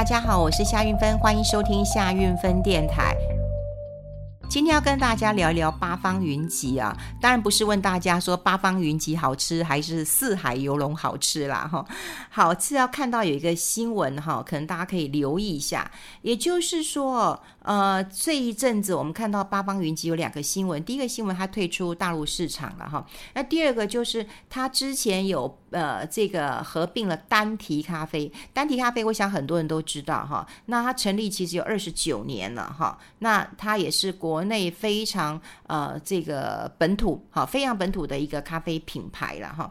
大家好，我是夏运芬，欢迎收听夏运芬电台。今天要跟大家聊一聊八方云集啊，当然不是问大家说八方云集好吃还是四海游龙好吃啦哈。好，是要看到有一个新闻哈，可能大家可以留意一下。也就是说，呃，这一阵子我们看到八方云集有两个新闻，第一个新闻它退出大陆市场了哈，那第二个就是它之前有呃这个合并了丹提咖啡，丹提咖啡我想很多人都知道哈，那它成立其实有二十九年了哈，那它也是国。国内非常呃这个本土哈，非常本土的一个咖啡品牌了哈。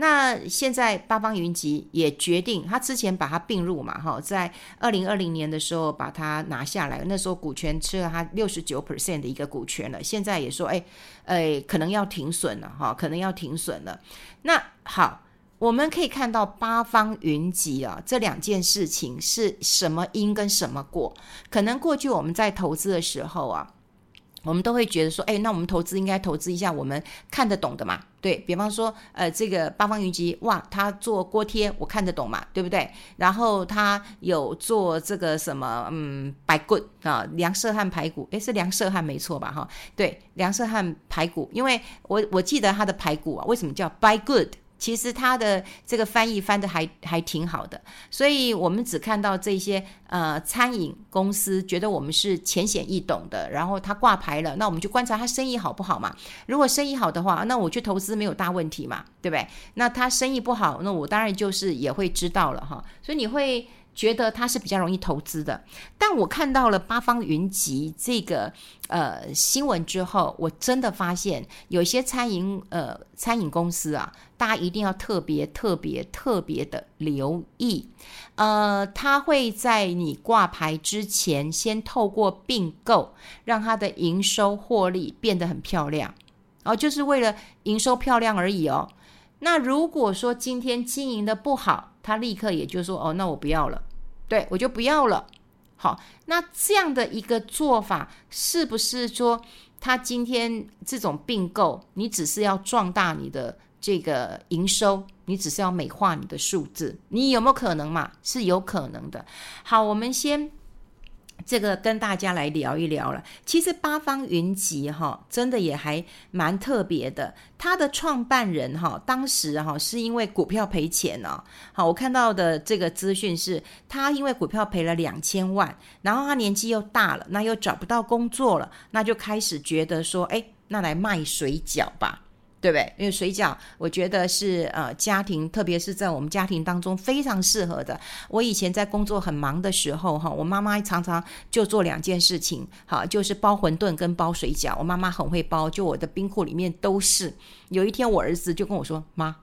那现在八方云集也决定，他之前把它并入嘛哈，在二零二零年的时候把它拿下来，那时候股权吃了它六十九 percent 的一个股权了，现在也说哎哎可能要停损了哈，可能要停损了。那好，我们可以看到八方云集啊这两件事情是什么因跟什么果？可能过去我们在投资的时候啊。我们都会觉得说，哎，那我们投资应该投资一下我们看得懂的嘛，对，比方说，呃，这个八方云集，哇，他做锅贴，我看得懂嘛，对不对？然后他有做这个什么，嗯，白骨啊，梁社汉排骨，诶，是梁社汉没错吧？哈，对，梁社汉排骨，因为我我记得他的排骨啊，为什么叫 Buy Good？其实他的这个翻译翻的还还挺好的，所以我们只看到这些呃餐饮公司觉得我们是浅显易懂的，然后他挂牌了，那我们就观察他生意好不好嘛。如果生意好的话，那我去投资没有大问题嘛，对不对？那他生意不好，那我当然就是也会知道了哈。所以你会。觉得它是比较容易投资的，但我看到了八方云集这个呃新闻之后，我真的发现有些餐饮呃餐饮公司啊，大家一定要特别特别特别的留意，呃，他会在你挂牌之前，先透过并购，让他的营收获利变得很漂亮，哦，就是为了营收漂亮而已哦。那如果说今天经营的不好，他立刻也就说哦，那我不要了，对，我就不要了。好，那这样的一个做法，是不是说他今天这种并购，你只是要壮大你的这个营收，你只是要美化你的数字，你有没有可能嘛？是有可能的。好，我们先。这个跟大家来聊一聊了。其实八方云集哈，真的也还蛮特别的。他的创办人哈，当时哈是因为股票赔钱哦。好，我看到的这个资讯是，他因为股票赔了两千万，然后他年纪又大了，那又找不到工作了，那就开始觉得说，哎，那来卖水饺吧。对不对？因为水饺，我觉得是呃家庭，特别是在我们家庭当中非常适合的。我以前在工作很忙的时候，哈，我妈妈常常就做两件事情，好，就是包馄饨跟包水饺。我妈妈很会包，就我的冰库里面都是。有一天，我儿子就跟我说：“妈，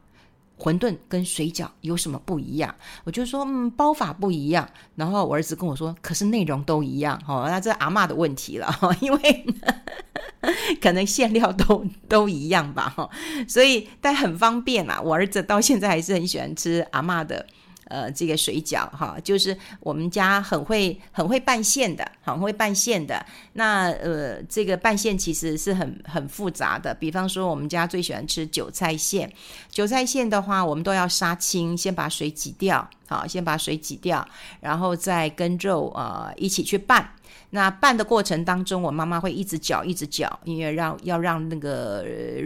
馄饨跟水饺有什么不一样？”我就说：“嗯，包法不一样。”然后我儿子跟我说：“可是内容都一样。”哦，那这阿嬷的问题了，因为。可能馅料都都一样吧，哈，所以但很方便啊。我儿子到现在还是很喜欢吃阿嬷的呃这个水饺，哈，就是我们家很会很会拌馅的，很会拌馅的。那呃这个拌馅其实是很很复杂的，比方说我们家最喜欢吃韭菜馅，韭菜馅的话，我们都要杀青，先把水挤掉，好，先把水挤掉，然后再跟肉呃一起去拌。那拌的过程当中，我妈妈会一直搅，一直搅，因为让要让那个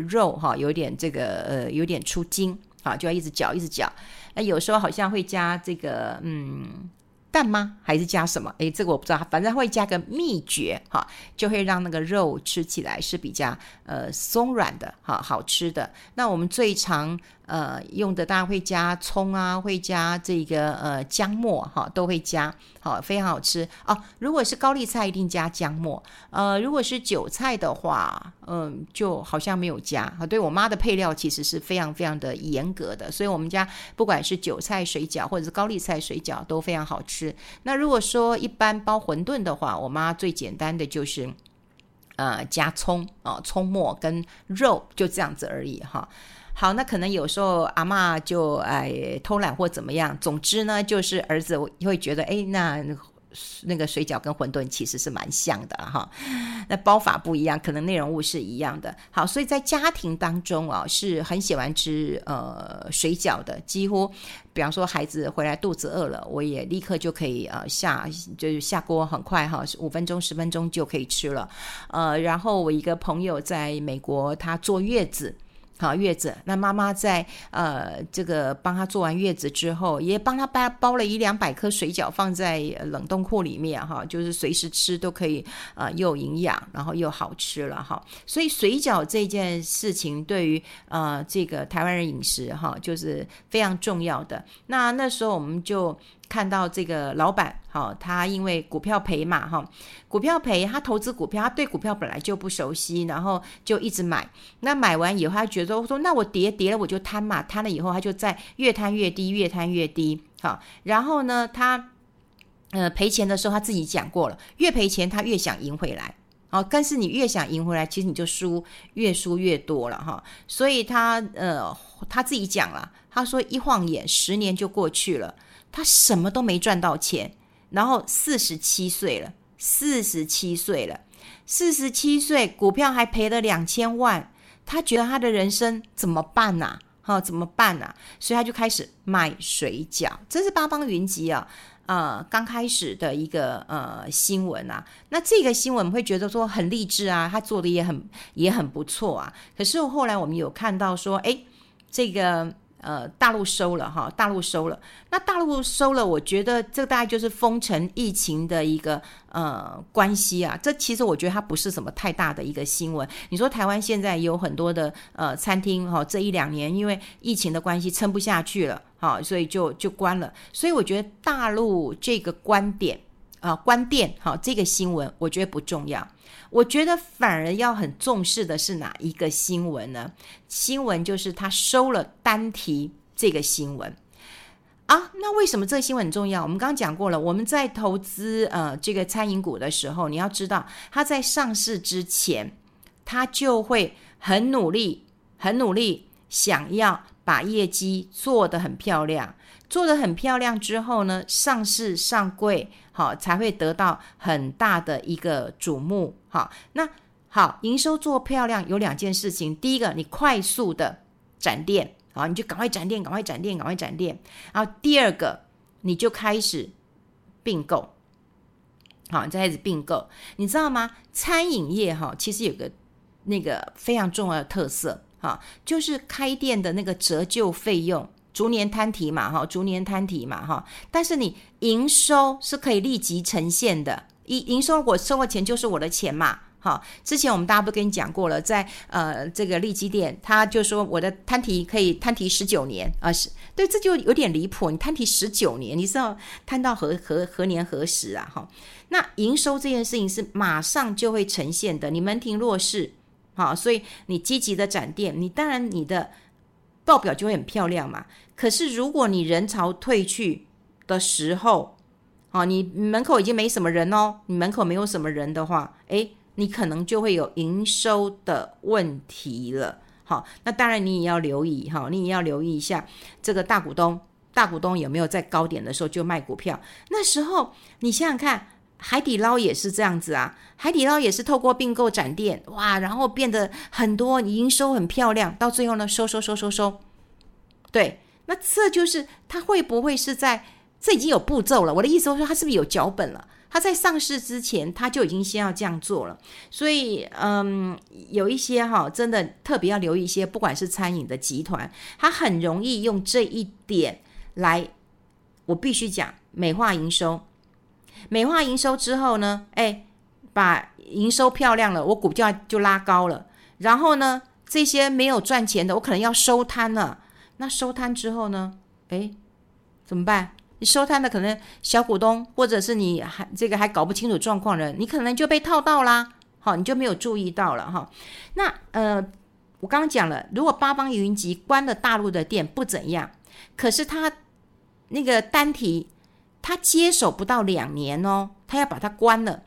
肉哈有点这个呃有点出筋，好，就要一直搅，一直搅。那有时候好像会加这个嗯。蛋吗？还是加什么？哎，这个我不知道，反正会加个秘诀哈，就会让那个肉吃起来是比较呃松软的哈，好吃的。那我们最常呃用的，大家会加葱啊，会加这个呃姜末哈，都会加，好，非常好吃哦。如果是高丽菜，一定加姜末。呃，如果是韭菜的话，嗯、就好像没有加。啊，对我妈的配料其实是非常非常的严格的，所以我们家不管是韭菜水饺或者是高丽菜水饺都非常好吃。那如果说一般包馄饨的话，我妈最简单的就是，呃，加葱啊、葱末跟肉就这样子而已哈。好，那可能有时候阿嬷就哎偷懒或怎么样，总之呢，就是儿子会觉得哎，那那个水饺跟馄饨其实是蛮像的哈，那包法不一样，可能内容物是一样的。好，所以在家庭当中啊，是很喜欢吃呃水饺的，几乎比方说孩子回来肚子饿了，我也立刻就可以呃下就是下锅，很快哈，五分钟十分钟就可以吃了。呃，然后我一个朋友在美国，他坐月子。好月子，那妈妈在呃这个帮他做完月子之后，也帮他包包了一两百颗水饺放在冷冻库里面哈，就是随时吃都可以，呃又营养，然后又好吃了哈。所以水饺这件事情对于呃这个台湾人饮食哈，就是非常重要的。那那时候我们就。看到这个老板，哈，他因为股票赔嘛，哈，股票赔，他投资股票，他对股票本来就不熟悉，然后就一直买。那买完以后，他觉得说，那我跌跌了我就贪嘛，贪了以后他就在越贪越低，越贪越低，好。然后呢，他呃赔钱的时候，他自己讲过了，越赔钱他越想赢回来，哦，但是你越想赢回来，其实你就输，越输越多了哈。所以他呃他自己讲了，他说一晃眼十年就过去了。他什么都没赚到钱，然后四十七岁了，四十七岁了，四十七岁股票还赔了两千万，他觉得他的人生怎么办呐？哈，怎么办呐？所以他就开始卖水饺。这是八方云集啊，呃，刚开始的一个呃新闻啊。那这个新闻我们会觉得说很励志啊，他做的也很也很不错啊。可是后来我们有看到说，哎，这个。呃，大陆收了哈，大陆收了。那大陆收了，我觉得这大概就是封城疫情的一个呃关系啊。这其实我觉得它不是什么太大的一个新闻。你说台湾现在有很多的呃餐厅哈，这一两年因为疫情的关系撑不下去了，哈，所以就就关了。所以我觉得大陆这个观点啊，关店哈，这个新闻我觉得不重要。我觉得反而要很重视的是哪一个新闻呢？新闻就是他收了单提这个新闻啊。那为什么这个新闻很重要？我们刚刚讲过了，我们在投资呃这个餐饮股的时候，你要知道，他在上市之前，他就会很努力、很努力，想要把业绩做得很漂亮。做得很漂亮之后呢，上市上柜，好才会得到很大的一个瞩目。好，那好，营收做漂亮有两件事情，第一个，你快速的展店，好，你就赶快展店，赶快展店，赶快展店。然后第二个，你就开始并购，好，你再开始并购。你知道吗？餐饮业哈，其实有个那个非常重要的特色，哈，就是开店的那个折旧费用。逐年摊提嘛，哈，逐年摊提嘛，哈。但是你营收是可以立即呈现的，营营收我收了钱就是我的钱嘛，哈。之前我们大家都跟你讲过了，在呃这个利基店，他就说我的摊提可以摊提十九年啊，是对，这就有点离谱。你摊提十九年，你知道摊到何何何年何时啊？哈，那营收这件事情是马上就会呈现的。你门庭若市，好，所以你积极的展店，你当然你的。报表就会很漂亮嘛。可是如果你人潮退去的时候，哦，你门口已经没什么人哦，你门口没有什么人的话，诶，你可能就会有营收的问题了。好，那当然你也要留意哈，你也要留意一下这个大股东，大股东有没有在高点的时候就卖股票？那时候你想想看。海底捞也是这样子啊，海底捞也是透过并购展店，哇，然后变得很多营收很漂亮，到最后呢收收收收收。对，那这就是他会不会是在这已经有步骤了？我的意思是说，他是不是有脚本了？他在上市之前他就已经先要这样做了。所以，嗯，有一些哈，真的特别要留意一些，不管是餐饮的集团，他很容易用这一点来，我必须讲美化营收。美化营收之后呢，哎，把营收漂亮了，我股价就拉高了。然后呢，这些没有赚钱的，我可能要收摊了。那收摊之后呢，哎，怎么办？你收摊的可能小股东，或者是你还这个还搞不清楚状况的人，你可能就被套到啦。好，你就没有注意到了哈。那呃，我刚刚讲了，如果八方云集关了大陆的店不怎样，可是他那个单体。他接手不到两年哦，他要把它关了。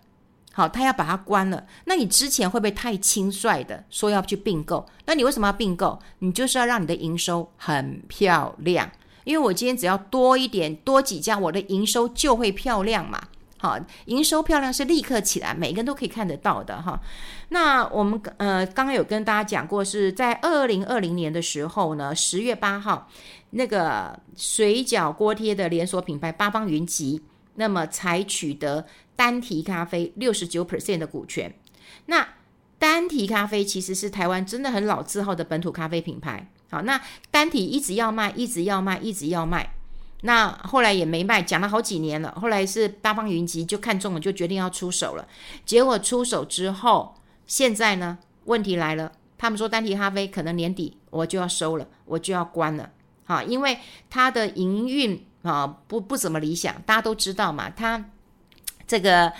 好，他要把它关了。那你之前会不会太轻率的说要去并购？那你为什么要并购？你就是要让你的营收很漂亮。因为我今天只要多一点，多几家，我的营收就会漂亮嘛。好，营收漂亮是立刻起来，每个人都可以看得到的哈。那我们呃刚刚有跟大家讲过，是在二零二零年的时候呢，十月八号，那个水饺锅贴的连锁品牌八方云集，那么才取得单提咖啡六十九 percent 的股权。那单提咖啡其实是台湾真的很老字号的本土咖啡品牌。好，那单提一直要卖，一直要卖，一直要卖。那后来也没卖，讲了好几年了。后来是八方云集就看中了，就决定要出手了。结果出手之后，现在呢，问题来了。他们说丹提咖啡可能年底我就要收了，我就要关了。哈，因为它的营运啊不不怎么理想，大家都知道嘛。它这个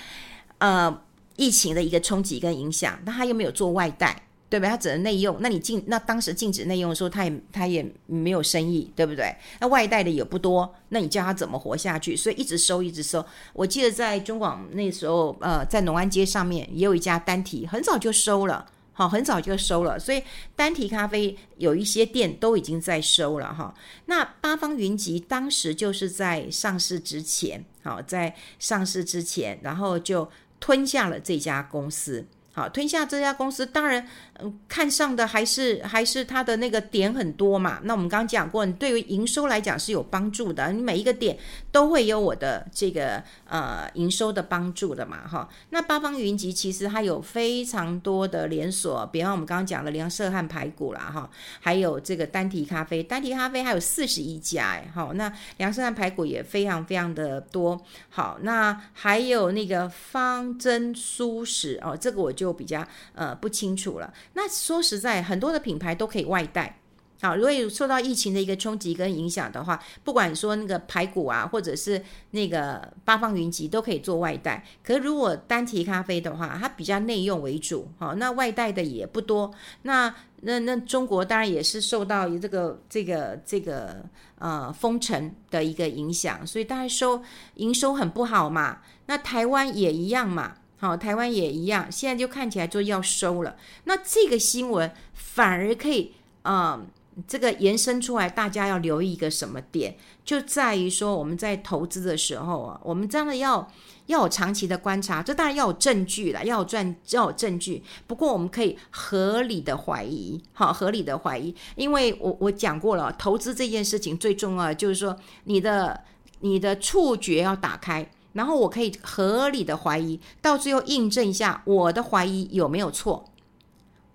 呃疫情的一个冲击跟影响，那它又没有做外带。对吧？他只能内用，那你禁那当时禁止内用的时候，他也他也没有生意，对不对？那外带的也不多，那你叫他怎么活下去？所以一直收，一直收。我记得在中广那时候，呃，在农安街上面也有一家单提，很早就收了，好，很早就收了。所以单提咖啡有一些店都已经在收了哈。那八方云集当时就是在上市之前，好，在上市之前，然后就吞下了这家公司。好，吞下这家公司，当然，嗯，看上的还是还是它的那个点很多嘛。那我们刚刚讲过，你对于营收来讲是有帮助的，你每一个点都会有我的这个呃营收的帮助的嘛，哈。那八方云集其实它有非常多的连锁，比方我们刚刚讲的梁社汉排骨啦，哈，还有这个单提咖啡，单提咖啡还有四十一家，哎，好，那梁社和排骨也非常非常的多。好，那还有那个方珍苏食哦，这个我。就比较呃不清楚了。那说实在，很多的品牌都可以外带。好，如果有受到疫情的一个冲击跟影响的话，不管说那个排骨啊，或者是那个八方云集，都可以做外带。可是如果单提咖啡的话，它比较内用为主，好，那外带的也不多。那那那中国当然也是受到这个这个这个呃封城的一个影响，所以大家收营收很不好嘛。那台湾也一样嘛。好，台湾也一样，现在就看起来就要收了。那这个新闻反而可以，嗯，这个延伸出来，大家要留意一个什么点，就在于说我们在投资的时候啊，我们真的要要有长期的观察，这当然要有证据了，要有证要有证据。不过我们可以合理的怀疑，好，合理的怀疑，因为我我讲过了，投资这件事情最重要就是说你的你的触觉要打开。然后我可以合理的怀疑，到最后印证一下我的怀疑有没有错，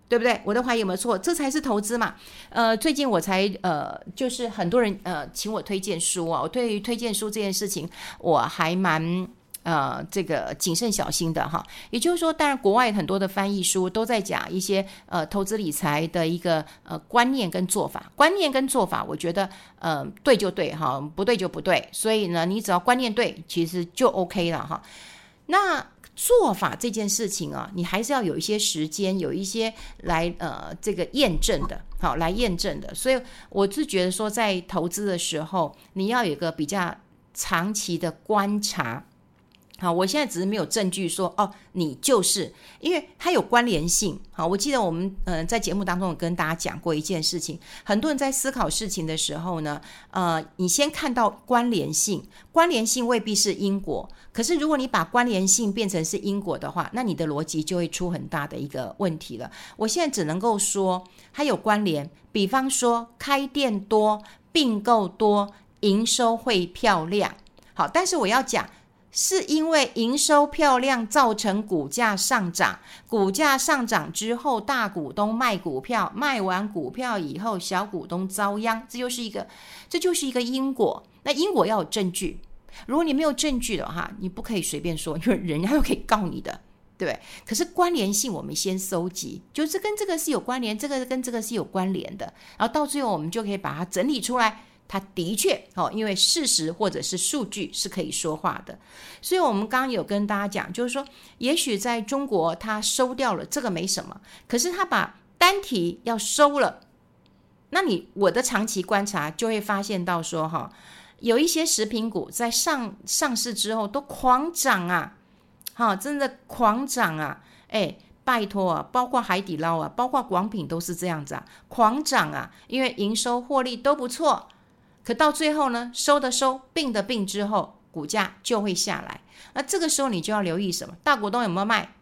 对不对？我的怀疑有没有错？这才是投资嘛。呃，最近我才呃，就是很多人呃请我推荐书啊，我对于推荐书这件事情我还蛮。呃，这个谨慎小心的哈，也就是说，当然国外很多的翻译书都在讲一些呃投资理财的一个呃观念跟做法，观念跟做法，我觉得呃对就对哈，不对就不对，所以呢，你只要观念对，其实就 OK 了哈。那做法这件事情啊，你还是要有一些时间，有一些来呃这个验证的，好来验证的。所以我是觉得说，在投资的时候，你要有一个比较长期的观察。好，我现在只是没有证据说哦，你就是，因为它有关联性。好，我记得我们嗯、在节目当中有跟大家讲过一件事情，很多人在思考事情的时候呢，呃，你先看到关联性，关联性未必是因果，可是如果你把关联性变成是因果的话，那你的逻辑就会出很大的一个问题了。我现在只能够说它有关联，比方说开店多、并购多、营收会漂亮。好，但是我要讲。是因为营收漂亮造成股价上涨，股价上涨之后，大股东卖股票，卖完股票以后，小股东遭殃，这就是一个，这就是一个因果。那因果要有证据，如果你没有证据的话，你不可以随便说，因为人家又可以告你的，对？可是关联性我们先搜集，就是跟这个是有关联，这个跟这个是有关联的，然后到最后我们就可以把它整理出来。它的确哦，因为事实或者是数据是可以说话的，所以我们刚刚有跟大家讲，就是说，也许在中国它收掉了这个没什么，可是它把单体要收了，那你我的长期观察就会发现到说哈，有一些食品股在上上市之后都狂涨啊，哈，真的狂涨啊，哎，拜托啊，包括海底捞啊，包括广品都是这样子啊，狂涨啊，因为营收获利都不错。可到最后呢，收的收，并的并之后，股价就会下来。那这个时候你就要留意什么？大股东有没有卖？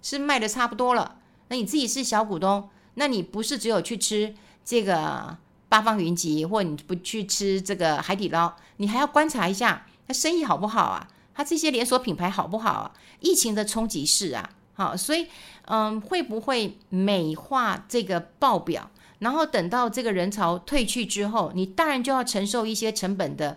是卖的差不多了。那你自己是小股东，那你不是只有去吃这个八方云集，或你不去吃这个海底捞，你还要观察一下它生意好不好啊？它这些连锁品牌好不好啊？疫情的冲击是啊，好，所以嗯，会不会美化这个报表？然后等到这个人潮退去之后，你当然就要承受一些成本的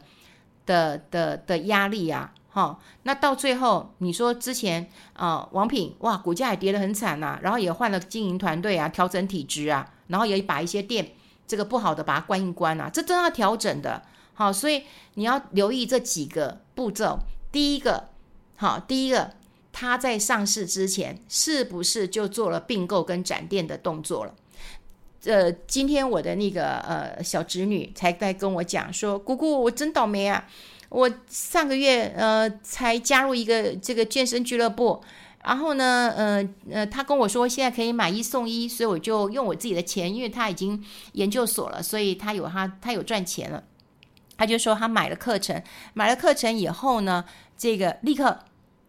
的的的压力啊。好，那到最后你说之前啊、王品哇，股价也跌得很惨呐、然后也换了经营团队啊，调整体质啊，然后也把一些店这个不好的把它关一关啊，这都要调整的。好，所以你要留意这几个步骤。第一个，好，第一个，他在上市之前是不是就做了并购跟展店的动作了？呃，今天我的那个呃小侄女才在跟我讲说，姑姑，我真倒霉啊。我上个月呃才加入一个这个健身俱乐部，然后呢，呃呃，他跟我说现在可以买一送一，所以我就用我自己的钱，因为他已经研究所了，所以他有他他有赚钱了，他就说他买了课程，买了课程以后呢，这个立刻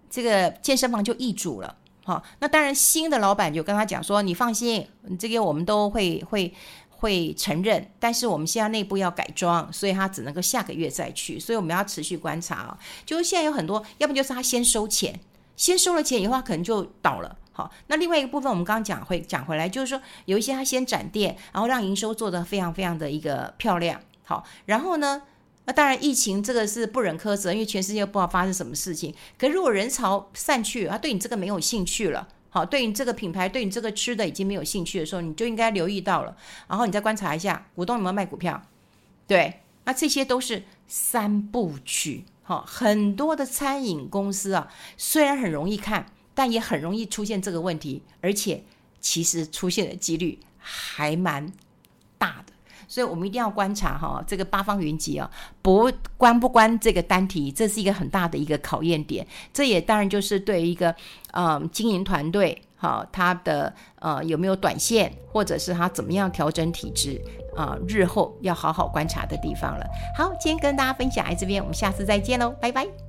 这个健身房就易主了，好，那当然新的老板就跟他讲说，你放心，这个我们都会会。会承认，但是我们现在内部要改装，所以他只能够下个月再去，所以我们要持续观察啊。就是现在有很多，要不就是他先收钱，先收了钱以后，他可能就倒了。好，那另外一个部分，我们刚刚讲会讲回来，就是说有一些他先展店，然后让营收做得非常非常的一个漂亮。好，然后呢，那当然疫情这个是不忍苛责，因为全世界不知道发生什么事情。可如果人潮散去，他对你这个没有兴趣了。好，对你这个品牌，对你这个吃的已经没有兴趣的时候，你就应该留意到了。然后你再观察一下股东有没有卖股票。对，那这些都是三部曲。好，很多的餐饮公司啊，虽然很容易看，但也很容易出现这个问题，而且其实出现的几率还蛮大的。所以我们一定要观察哈，这个八方云集啊，不关不关这个单题，这是一个很大的一个考验点。这也当然就是对一个嗯经营团队哈，他的呃有没有短线，或者是他怎么样调整体质啊，日后要好好观察的地方了。好，今天跟大家分享在这边，我们下次再见喽，拜拜。